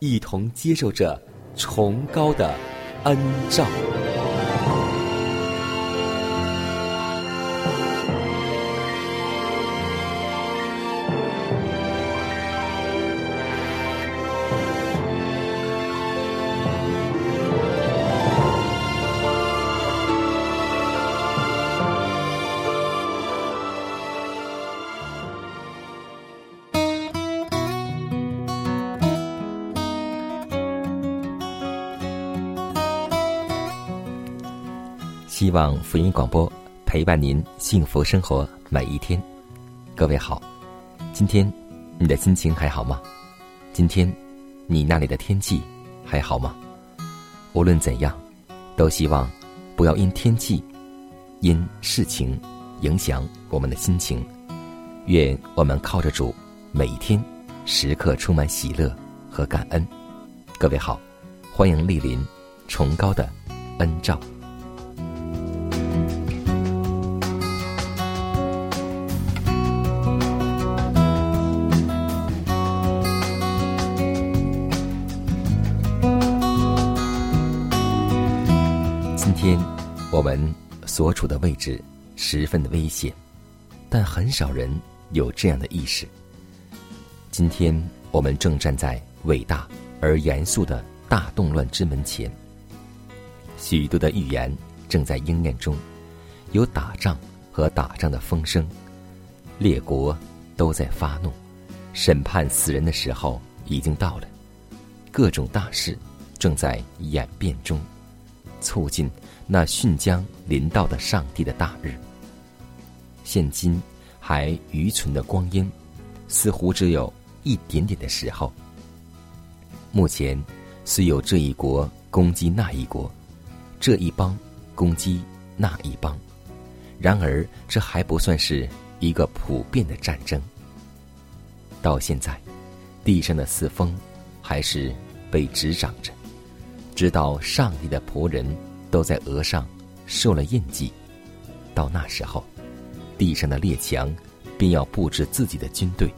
一同接受着崇高的恩照。希望福音广播陪伴您幸福生活每一天。各位好，今天你的心情还好吗？今天你那里的天气还好吗？无论怎样，都希望不要因天气、因事情影响我们的心情。愿我们靠着主，每一天时刻充满喜乐和感恩。各位好，欢迎莅临崇高的恩照。所处的位置十分的危险，但很少人有这样的意识。今天我们正站在伟大而严肃的大动乱之门前，许多的预言正在应验中，有打仗和打仗的风声，列国都在发怒，审判死人的时候已经到了，各种大事正在演变中。促进那迅将临到的上帝的大日。现今还愚蠢的光阴，似乎只有一点点的时候。目前虽有这一国攻击那一国，这一邦攻击那一邦，然而这还不算是一个普遍的战争。到现在，地上的四风还是被执掌着。直到上帝的仆人都在额上受了印记，到那时候，地上的列强便要布置自己的军队，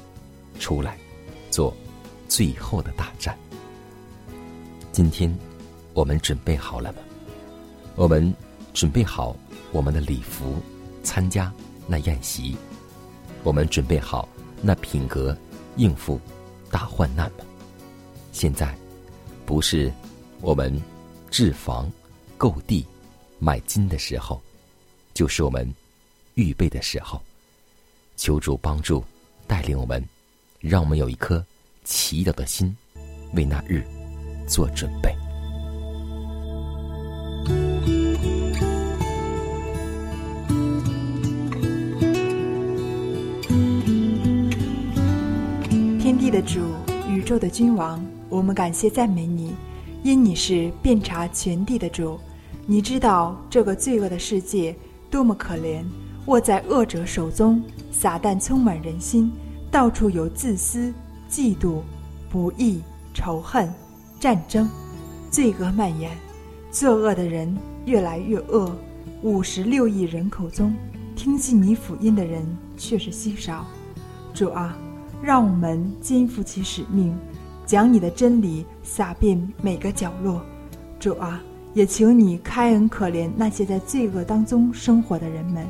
出来做最后的大战。今天，我们准备好了吗？我们准备好我们的礼服，参加那宴席。我们准备好那品格，应付大患难吗？现在，不是。我们置房、购地、买金的时候，就是我们预备的时候。求主帮助带领我们，让我们有一颗祈祷的心，为那日做准备。天地的主，宇宙的君王，我们感谢赞美你。因你是遍察全地的主，你知道这个罪恶的世界多么可怜，握在恶者手中，撒旦充满人心，到处有自私、嫉妒、不义、仇恨、战争，罪恶蔓延，作恶的人越来越恶。五十六亿人口中，听信你福音的人却是稀少。主啊，让我们肩负起使命。将你的真理撒遍每个角落，主啊，也请你开恩可怜那些在罪恶当中生活的人们，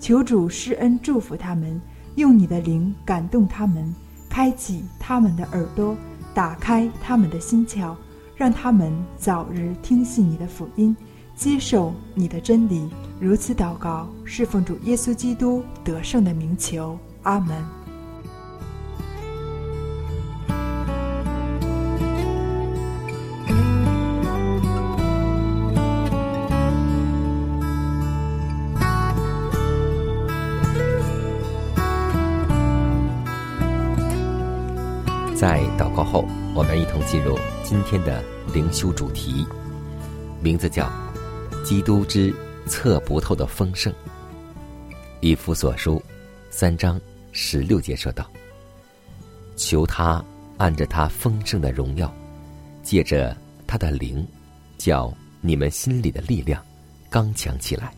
求主施恩祝福他们，用你的灵感动他们，开启他们的耳朵，打开他们的心窍，让他们早日听信你的福音，接受你的真理。如此祷告，侍奉主耶稣基督得胜的名求，阿门。在祷告后，我们一同进入今天的灵修主题，名字叫《基督之测不透的丰盛》。以弗所书三章十六节说道：“求他按着他丰盛的荣耀，借着他的灵，叫你们心里的力量刚强起来。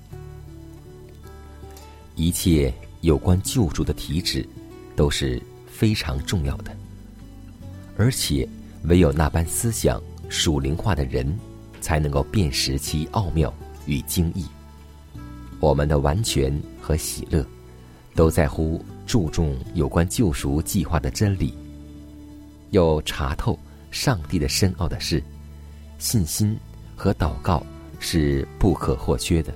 一切有关救助的体旨，都是非常重要的。”而且，唯有那般思想属灵化的人，才能够辨识其奥妙与精义。我们的完全和喜乐，都在乎注重有关救赎计划的真理，又查透上帝的深奥的事。信心和祷告是不可或缺的。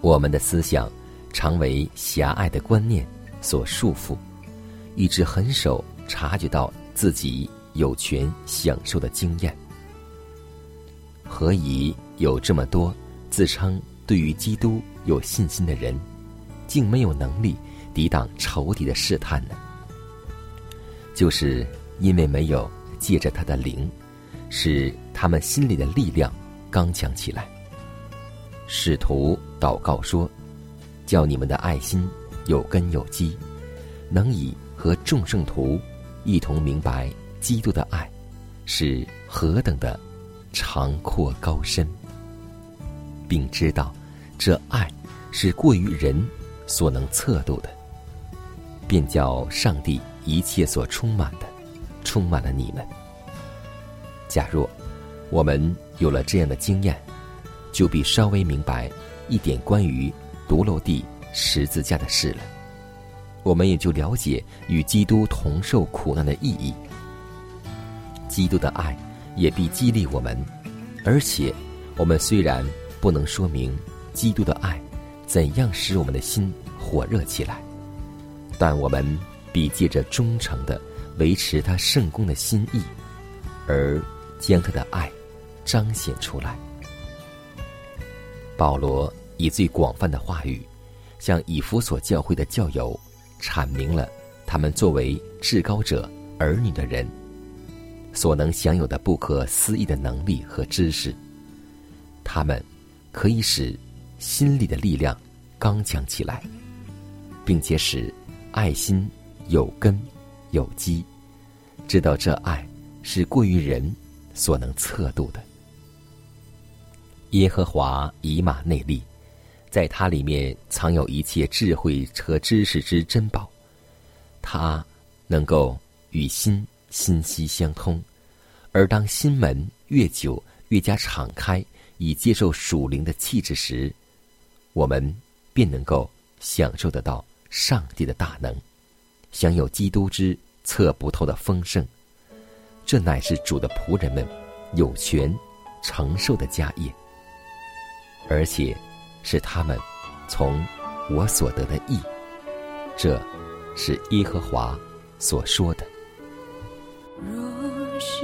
我们的思想常为狭隘的观念所束缚，以致很少察觉到。自己有权享受的经验，何以有这么多自称对于基督有信心的人，竟没有能力抵挡仇敌的试探呢？就是因为没有借着他的灵，使他们心里的力量刚强起来。使徒祷告说：“叫你们的爱心有根有基，能以和众圣徒。”一同明白基督的爱是何等的长阔高深，并知道这爱是过于人所能测度的，便叫上帝一切所充满的充满了你们。假若我们有了这样的经验，就必稍微明白一点关于独楼地十字架的事了。我们也就了解与基督同受苦难的意义。基督的爱也必激励我们，而且我们虽然不能说明基督的爱怎样使我们的心火热起来，但我们必借着忠诚的维持他圣功的心意，而将他的爱彰显出来。保罗以最广泛的话语，向以弗所教会的教友。阐明了他们作为至高者儿女的人所能享有的不可思议的能力和知识。他们可以使心里的力量刚强起来，并且使爱心有根有基，知道这爱是过于人所能测度的。耶和华以马内利。在它里面藏有一切智慧和知识之珍宝，它能够与心心息相通，而当心门越久越加敞开，以接受属灵的气质时，我们便能够享受得到上帝的大能，享有基督之测不透的丰盛。这乃是主的仆人们有权承受的家业，而且。是他们从我所得的益，这是耶和华所说的。若是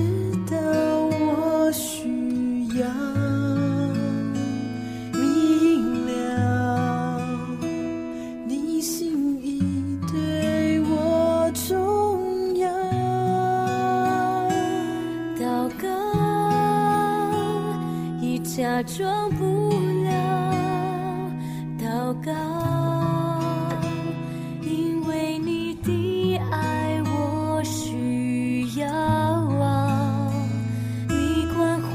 装不了祷告，因为你的爱我需要啊！你关怀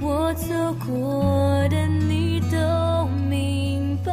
我走过的，你都明白。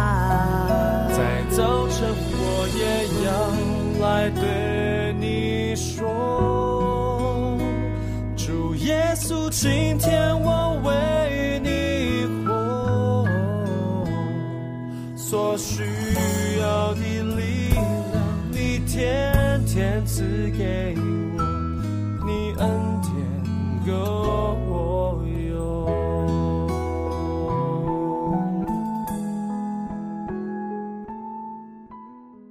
所需要的力量，你天天赐给我，你恩典够。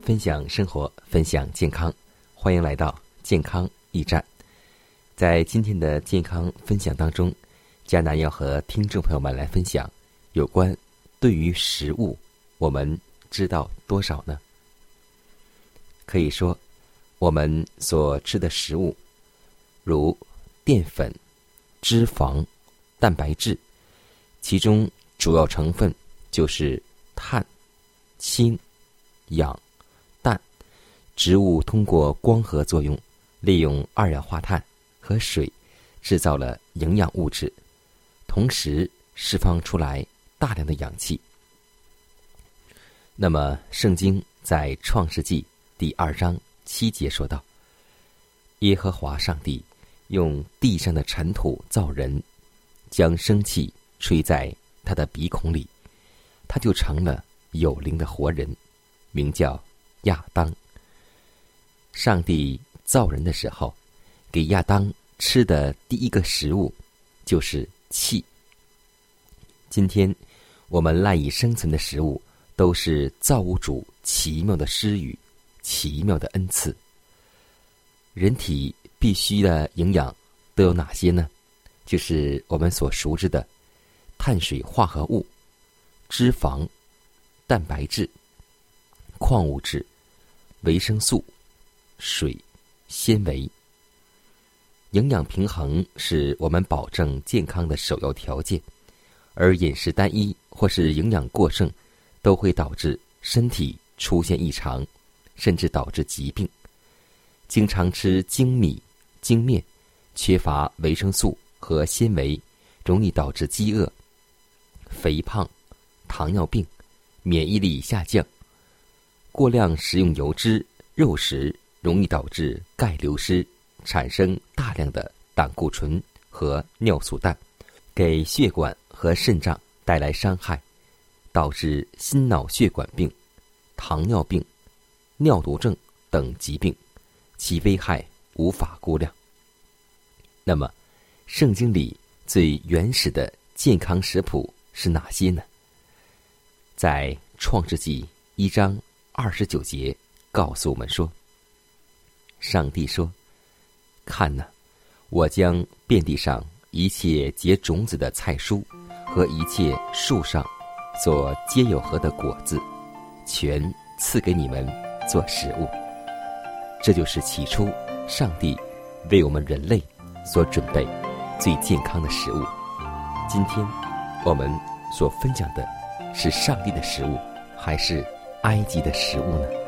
分享生活，分享健康，欢迎来到健康驿站。在今天的健康分享当中，佳楠要和听众朋友们来分享有关对于食物，我们知道多少呢？可以说，我们所吃的食物，如淀粉、脂肪、蛋白质，其中主要成分就是碳、氢、氧。氮植物通过光合作用，利用二氧化碳和水，制造了营养物质，同时释放出来大量的氧气。那么，圣经在创世纪第二章七节说道：“耶和华上帝用地上的尘土造人，将生气吹在他的鼻孔里，他就成了有灵的活人，名叫亚当。上帝造人的时候，给亚当吃的第一个食物就是气。今天我们赖以生存的食物。”都是造物主奇妙的施予，奇妙的恩赐。人体必需的营养都有哪些呢？就是我们所熟知的碳水化合物、脂肪、蛋白质、矿物质、维生素、水、纤维。营养平衡是我们保证健康的首要条件，而饮食单一或是营养过剩。都会导致身体出现异常，甚至导致疾病。经常吃精米、精面，缺乏维生素和纤维，容易导致饥饿、肥胖、糖尿病、免疫力下降。过量食用油脂、肉食，容易导致钙流失，产生大量的胆固醇和尿素氮，给血管和肾脏带来伤害。导致心脑血管病、糖尿病、尿毒症等疾病，其危害无法估量。那么，圣经里最原始的健康食谱是哪些呢？在创世纪一章二十九节告诉我们说：“上帝说，看呐，我将遍地上一切结种子的菜蔬和一切树上。”所皆有核的果子，全赐给你们做食物。这就是起初上帝为我们人类所准备最健康的食物。今天我们所分享的是上帝的食物，还是埃及的食物呢？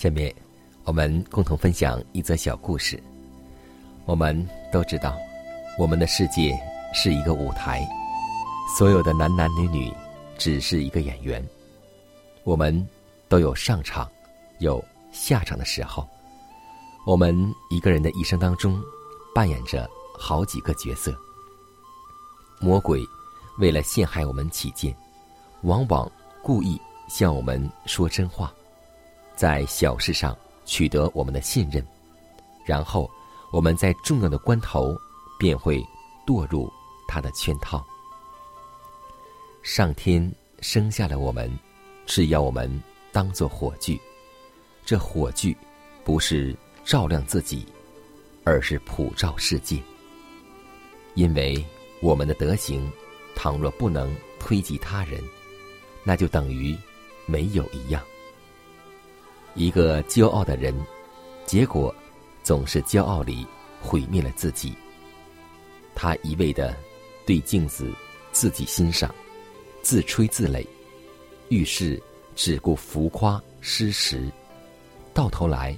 下面，我们共同分享一则小故事。我们都知道，我们的世界是一个舞台，所有的男男女女只是一个演员。我们都有上场，有下场的时候。我们一个人的一生当中，扮演着好几个角色。魔鬼为了陷害我们起见，往往故意向我们说真话。在小事上取得我们的信任，然后我们在重要的关头便会堕入他的圈套。上天生下了我们，是要我们当做火炬。这火炬不是照亮自己，而是普照世界。因为我们的德行，倘若不能推及他人，那就等于没有一样。一个骄傲的人，结果总是骄傲里毁灭了自己。他一味的对镜子自己欣赏，自吹自擂，遇事只顾浮夸失实，到头来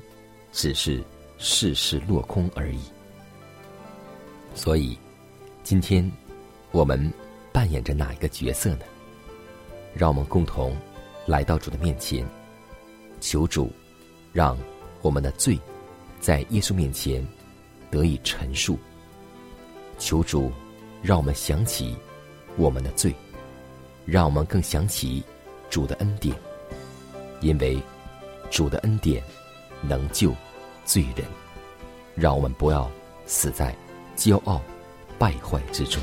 只是事事落空而已。所以，今天我们扮演着哪一个角色呢？让我们共同来到主的面前。求主，让我们的罪在耶稣面前得以陈述。求主，让我们想起我们的罪，让我们更想起主的恩典，因为主的恩典能救罪人。让我们不要死在骄傲败坏之中。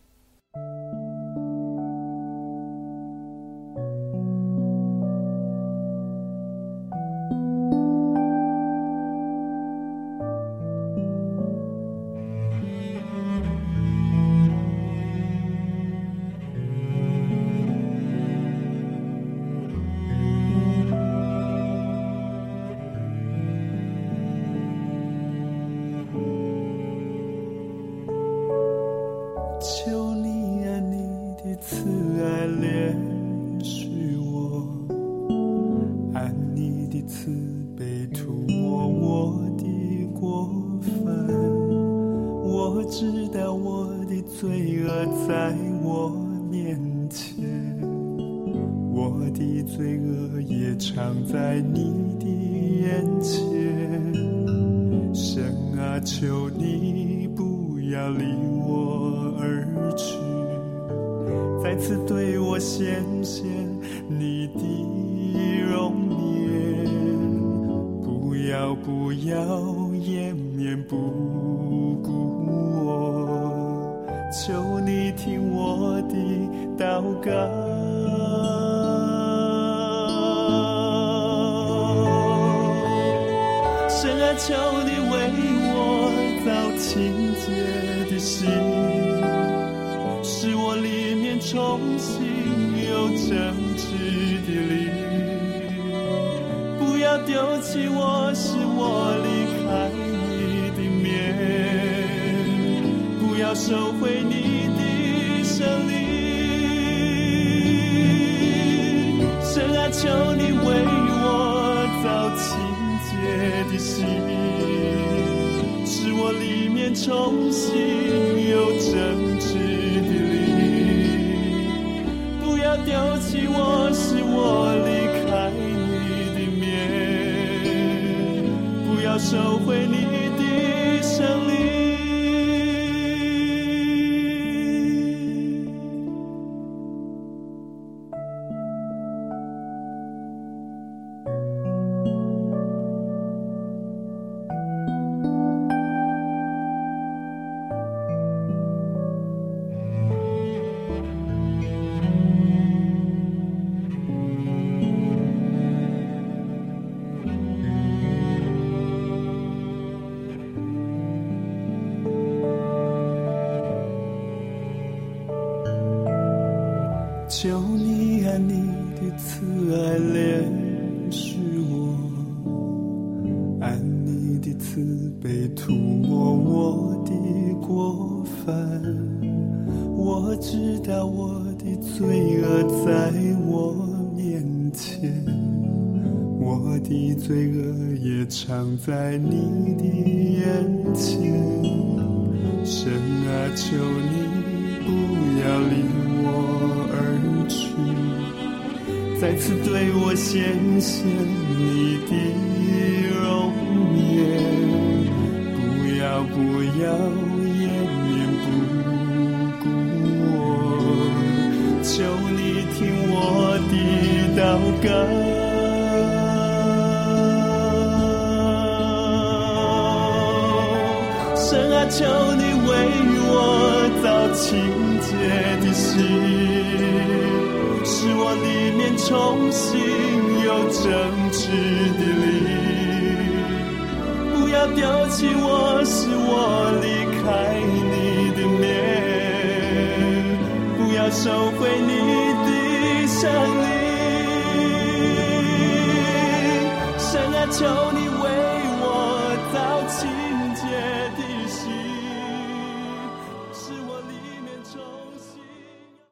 我我的过分，我知道我的罪恶在我面前，我的罪恶也藏在你的眼前。神啊，求你不要离我而去，再次对我显现你的。要不要掩面不顾我？求你听我的祷告。深爱求你为我造清洁的心，使我里面重新有真挚的灵。丢弃我，是我离开你的面。不要收回你的胜利。神啊，求你为我造清洁的心。使我里面重新有真挚的灵，不要丢弃我，是我收回你的生命。恶也藏在你的眼前。神啊，求你不要离我而去。再次对我谢谢你的清洁的心。使我里面重新有正直的灵，不要丢弃我，使我离开你的面，不要收回你的生命。神啊，求你。